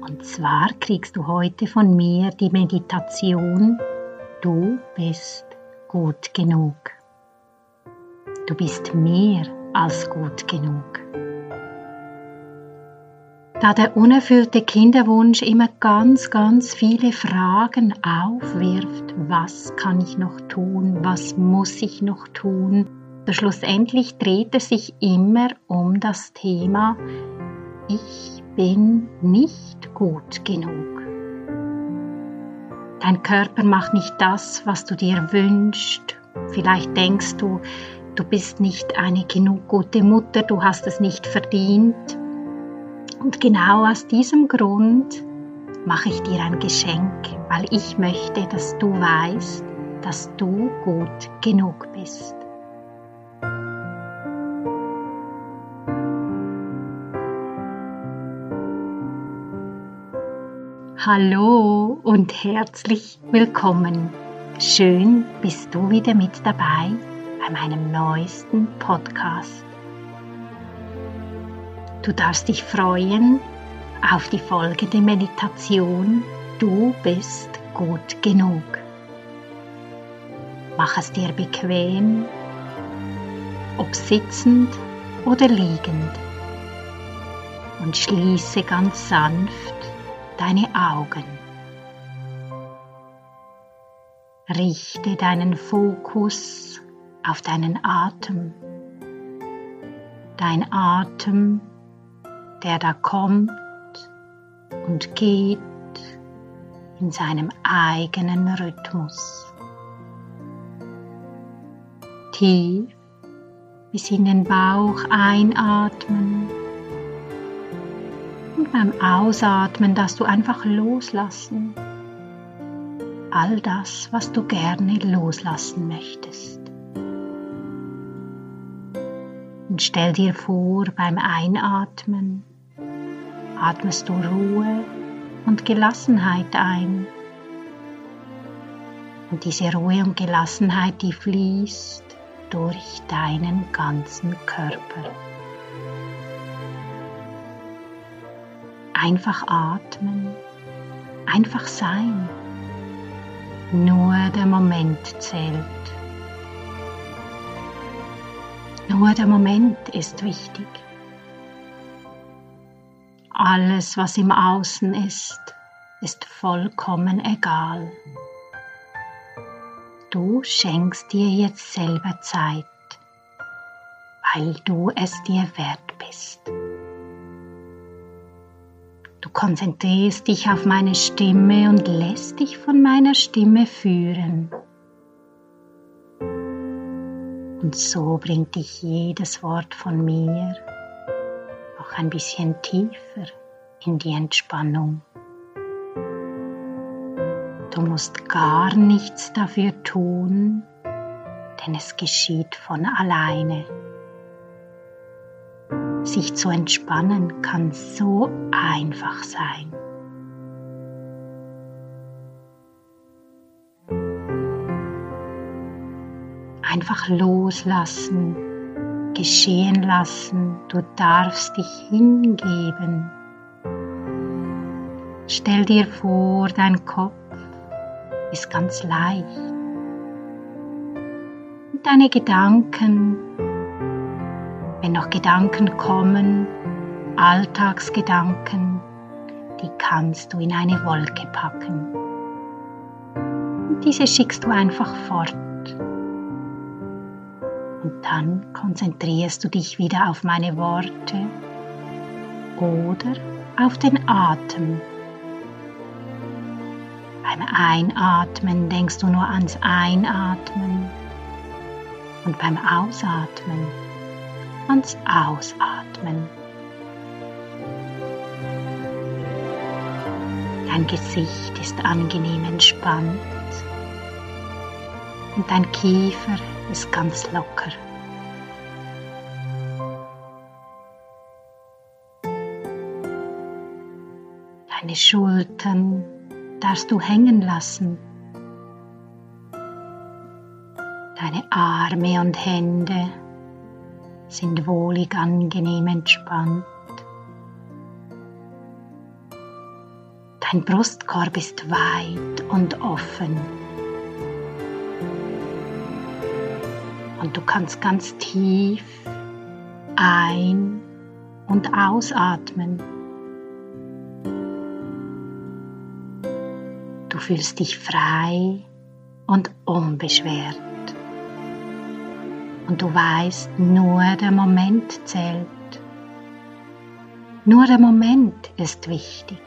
Und zwar kriegst du heute von mir die Meditation Du bist gut genug. Du bist mehr als gut genug. Da der unerfüllte Kinderwunsch immer ganz, ganz viele Fragen aufwirft, was kann ich noch tun, was muss ich noch tun, schlussendlich dreht es sich immer um das Thema, ich bin nicht gut genug. Dein Körper macht nicht das, was du dir wünschst. Vielleicht denkst du, du bist nicht eine genug gute Mutter, du hast es nicht verdient. Und genau aus diesem Grund mache ich dir ein Geschenk, weil ich möchte, dass du weißt, dass du gut genug bist. Hallo und herzlich willkommen. Schön bist du wieder mit dabei bei meinem neuesten Podcast. Du darfst dich freuen auf die folgende Meditation. Du bist gut genug. Mach es dir bequem, ob sitzend oder liegend, und schließe ganz sanft deine Augen. Richte deinen Fokus auf deinen Atem. Dein Atem, der da kommt und geht in seinem eigenen Rhythmus. Tief bis in den Bauch einatmen und beim Ausatmen darfst du einfach loslassen. All das, was du gerne loslassen möchtest. Und stell dir vor, beim Einatmen atmest du Ruhe und Gelassenheit ein. Und diese Ruhe und Gelassenheit, die fließt durch deinen ganzen Körper. Einfach atmen, einfach sein. Nur der Moment zählt. Nur der Moment ist wichtig. Alles, was im Außen ist, ist vollkommen egal. Du schenkst dir jetzt selber Zeit, weil du es dir wert bist. Du konzentrierst dich auf meine Stimme und lässt dich von meiner Stimme führen. Und so bringt dich jedes Wort von mir auch ein bisschen tiefer in die Entspannung. Du musst gar nichts dafür tun, denn es geschieht von alleine. Sich zu entspannen kann so einfach sein. Einfach loslassen, geschehen lassen, du darfst dich hingeben. Stell dir vor, dein Kopf ist ganz leicht. Und deine Gedanken wenn noch Gedanken kommen, Alltagsgedanken, die kannst du in eine Wolke packen. Und diese schickst du einfach fort. Und dann konzentrierst du dich wieder auf meine Worte oder auf den Atem. Beim Einatmen denkst du nur ans Einatmen und beim Ausatmen ans Ausatmen. Dein Gesicht ist angenehm entspannt und dein Kiefer ist ganz locker. Deine Schultern darfst du hängen lassen. Deine Arme und Hände sind wohlig angenehm entspannt. Dein Brustkorb ist weit und offen. Und du kannst ganz tief ein- und ausatmen. Du fühlst dich frei und unbeschwert. Und du weißt, nur der Moment zählt. Nur der Moment ist wichtig.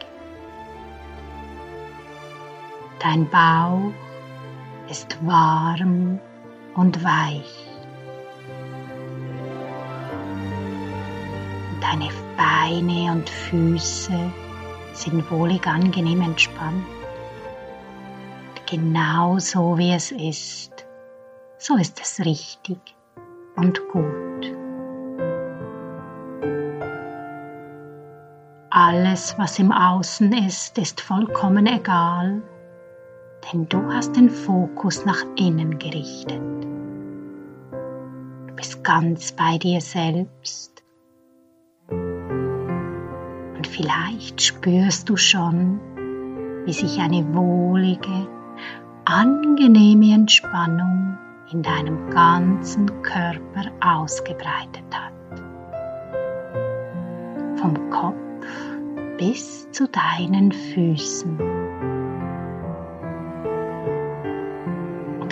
Dein Bauch ist warm und weich. Deine Beine und Füße sind wohlig angenehm entspannt. Genau so wie es ist, so ist es richtig und gut. Alles, was im Außen ist, ist vollkommen egal denn du hast den Fokus nach innen gerichtet. Du bist ganz bei dir selbst. Und vielleicht spürst du schon, wie sich eine wohlige, angenehme Entspannung in deinem ganzen Körper ausgebreitet hat. Vom Kopf bis zu deinen Füßen.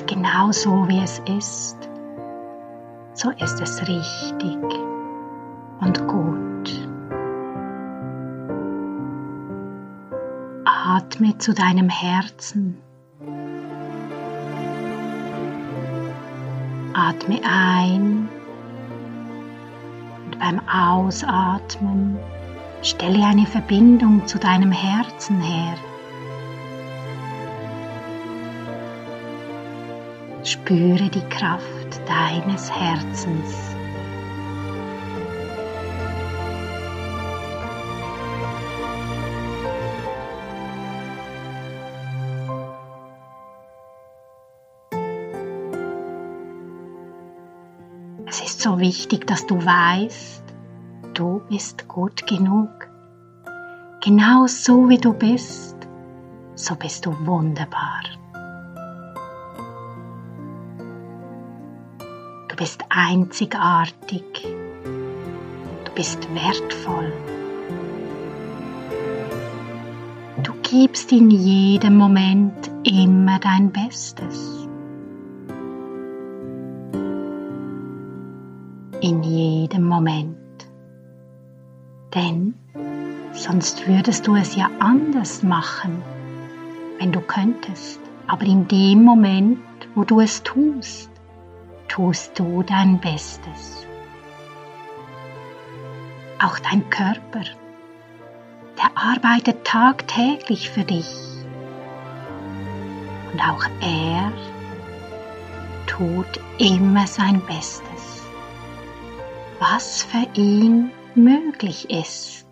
genau so, wie es ist, so ist es richtig und gut. Atme zu deinem Herzen. Atme ein und beim Ausatmen stelle eine Verbindung zu deinem Herzen her. Spüre die Kraft deines Herzens. Wichtig, dass du weißt, du bist gut genug. Genau so wie du bist, so bist du wunderbar. bist einzigartig. Du bist wertvoll. Du gibst in jedem Moment immer dein Bestes. In jedem Moment. Denn sonst würdest du es ja anders machen, wenn du könntest. Aber in dem Moment, wo du es tust, tust du dein Bestes. Auch dein Körper, der arbeitet tagtäglich für dich. Und auch er tut immer sein Bestes, was für ihn möglich ist.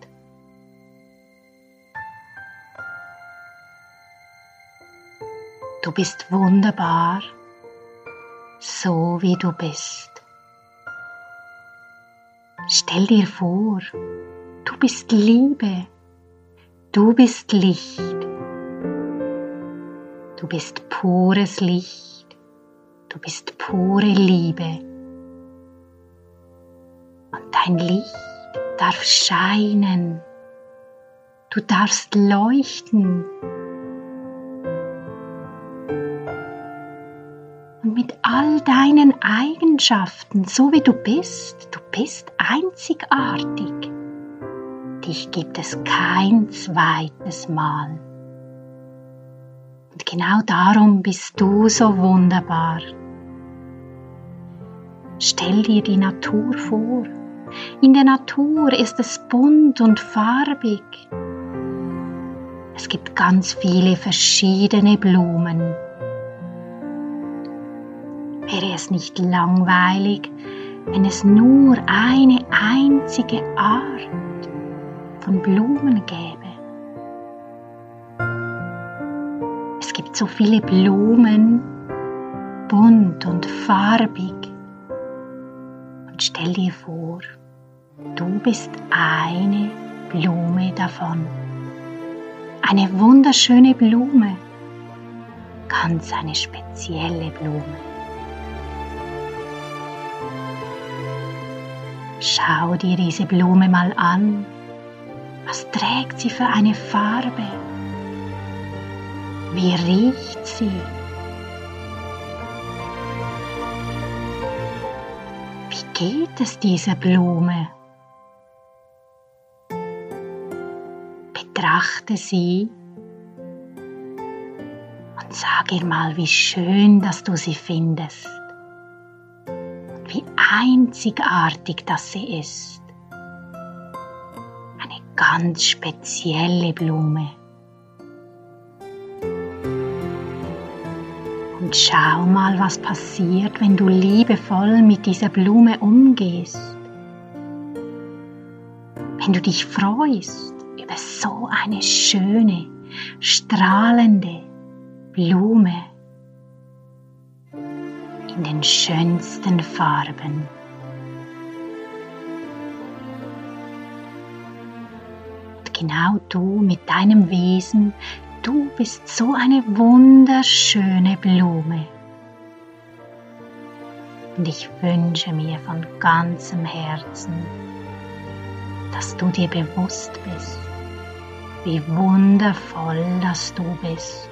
Du bist wunderbar so wie du bist. Stell dir vor, du bist Liebe, du bist Licht, du bist pures Licht, du bist pure Liebe. Und dein Licht darf scheinen, du darfst leuchten mit all deinen Eigenschaften, so wie du bist. Du bist einzigartig. Dich gibt es kein zweites Mal. Und genau darum bist du so wunderbar. Stell dir die Natur vor. In der Natur ist es bunt und farbig. Es gibt ganz viele verschiedene Blumen. Wäre es nicht langweilig, wenn es nur eine einzige Art von Blumen gäbe? Es gibt so viele Blumen, bunt und farbig. Und stell dir vor, du bist eine Blume davon. Eine wunderschöne Blume, ganz eine spezielle Blume. Schau dir diese Blume mal an. Was trägt sie für eine Farbe? Wie riecht sie? Wie geht es dieser Blume? Betrachte sie und sag ihr mal, wie schön, dass du sie findest wie einzigartig das sie ist. Eine ganz spezielle Blume. Und schau mal, was passiert, wenn du liebevoll mit dieser Blume umgehst. Wenn du dich freust über so eine schöne, strahlende Blume in den schönsten Farben. Und genau du mit deinem Wesen, du bist so eine wunderschöne Blume. Und ich wünsche mir von ganzem Herzen, dass du dir bewusst bist, wie wundervoll das du bist,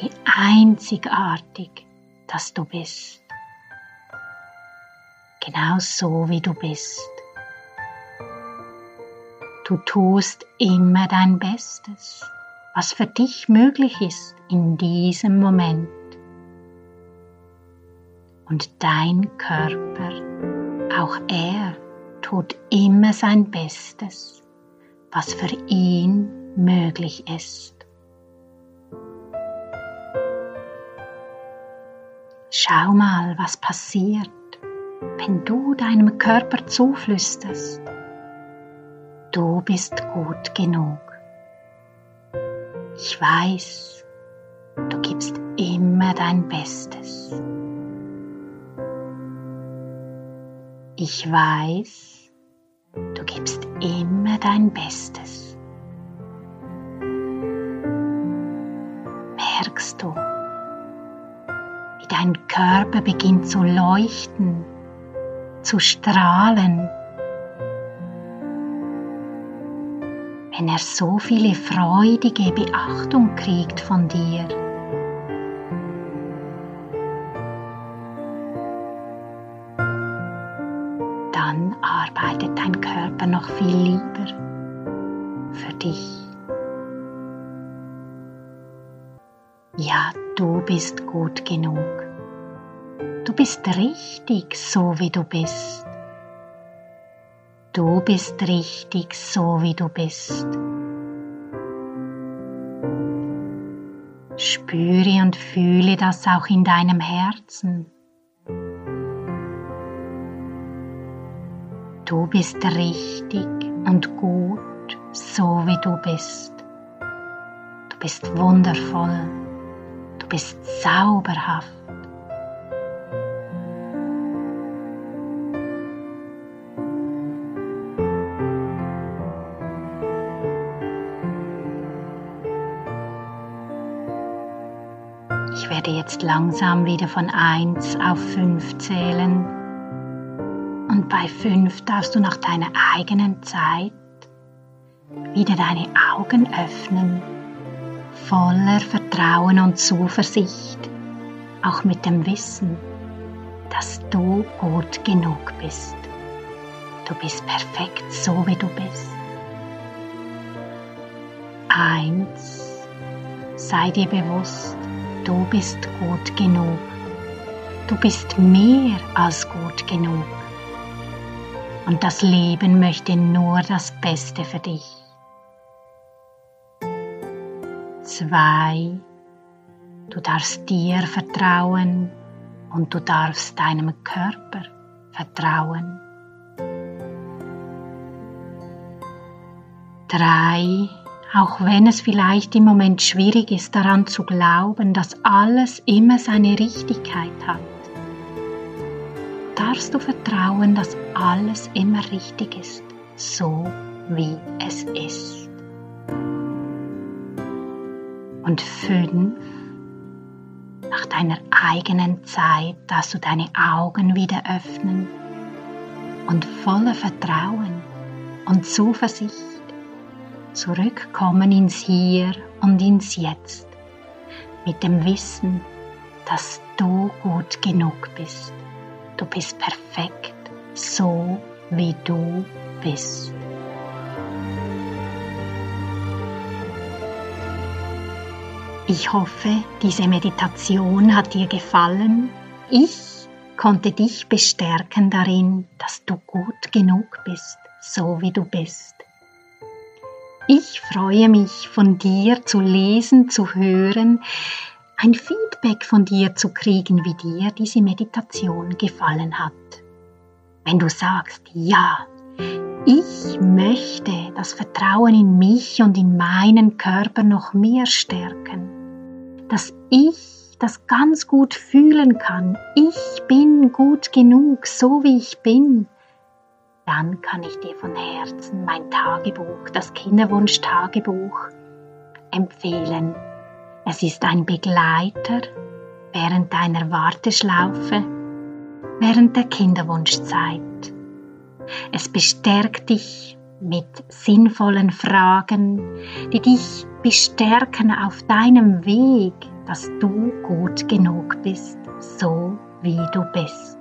wie einzigartig dass du bist. Genau so wie du bist. Du tust immer dein Bestes, was für dich möglich ist in diesem Moment. Und dein Körper, auch er, tut immer sein Bestes, was für ihn möglich ist. Schau mal, was passiert, wenn du deinem Körper zuflüsterst. Du bist gut genug. Ich weiß, du gibst immer dein Bestes. Ich weiß, du gibst immer dein Bestes. Merkst du, Dein Körper beginnt zu leuchten, zu strahlen. Wenn er so viele freudige Beachtung kriegt von dir. Körper noch viel lieber für dich. Ja, du bist gut genug. Du bist richtig so, wie du bist. Du bist richtig so, wie du bist. Spüre und fühle das auch in deinem Herzen. Du bist richtig und gut, so wie du bist. Du bist wundervoll. Du bist zauberhaft. Ich werde jetzt langsam wieder von 1 auf 5 zählen. Bei 5 darfst du nach deiner eigenen Zeit wieder deine Augen öffnen, voller Vertrauen und Zuversicht, auch mit dem Wissen, dass du gut genug bist. Du bist perfekt so, wie du bist. Eins, sei dir bewusst, du bist gut genug. Du bist mehr als gut genug. Und das Leben möchte nur das Beste für dich. zwei. Du darfst dir vertrauen und du darfst deinem Körper vertrauen. Drei. Auch wenn es vielleicht im Moment schwierig ist daran zu glauben, dass alles immer seine Richtigkeit hat, darfst du vertrauen, dass alles immer richtig ist, so wie es ist. Und fünf, nach deiner eigenen Zeit darfst du deine Augen wieder öffnen und voller Vertrauen und Zuversicht zurückkommen ins Hier und ins Jetzt mit dem Wissen, dass du gut genug bist. Du bist perfekt, so wie du bist. Ich hoffe, diese Meditation hat dir gefallen. Ich konnte dich bestärken darin, dass du gut genug bist, so wie du bist. Ich freue mich, von dir zu lesen, zu hören, ein Feedback von dir zu kriegen, wie dir diese Meditation gefallen hat. Wenn du sagst, ja, ich möchte das Vertrauen in mich und in meinen Körper noch mehr stärken, dass ich das ganz gut fühlen kann. Ich bin gut genug, so wie ich bin dann kann ich dir von Herzen mein Tagebuch, das Kinderwunsch-Tagebuch, empfehlen. Es ist ein Begleiter während deiner Warteschlaufe, während der Kinderwunschzeit. Es bestärkt dich mit sinnvollen Fragen, die dich bestärken auf deinem Weg, dass du gut genug bist, so wie du bist.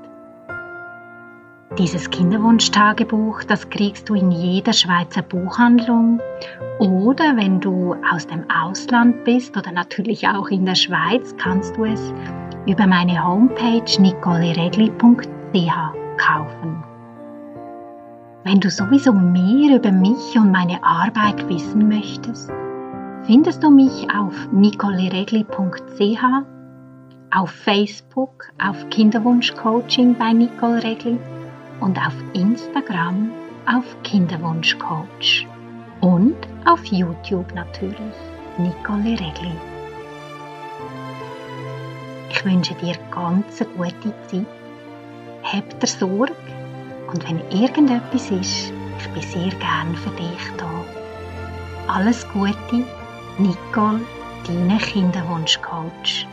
Dieses Kinderwunschtagebuch, das kriegst du in jeder Schweizer Buchhandlung oder wenn du aus dem Ausland bist oder natürlich auch in der Schweiz, kannst du es über meine Homepage nicoleregli.ch kaufen. Wenn du sowieso mehr über mich und meine Arbeit wissen möchtest, findest du mich auf nicoleregli.ch, auf Facebook, auf Kinderwunschcoaching bei Nicole Regli und auf Instagram auf Kinderwunschcoach und auf YouTube natürlich Nicole Regli. Ich wünsche dir ganz eine gute Zeit. Hab dir Sorge und wenn irgendetwas ist, ich bin sehr gern für dich da. Alles Gute, Nicole, deine Kinderwunschcoach.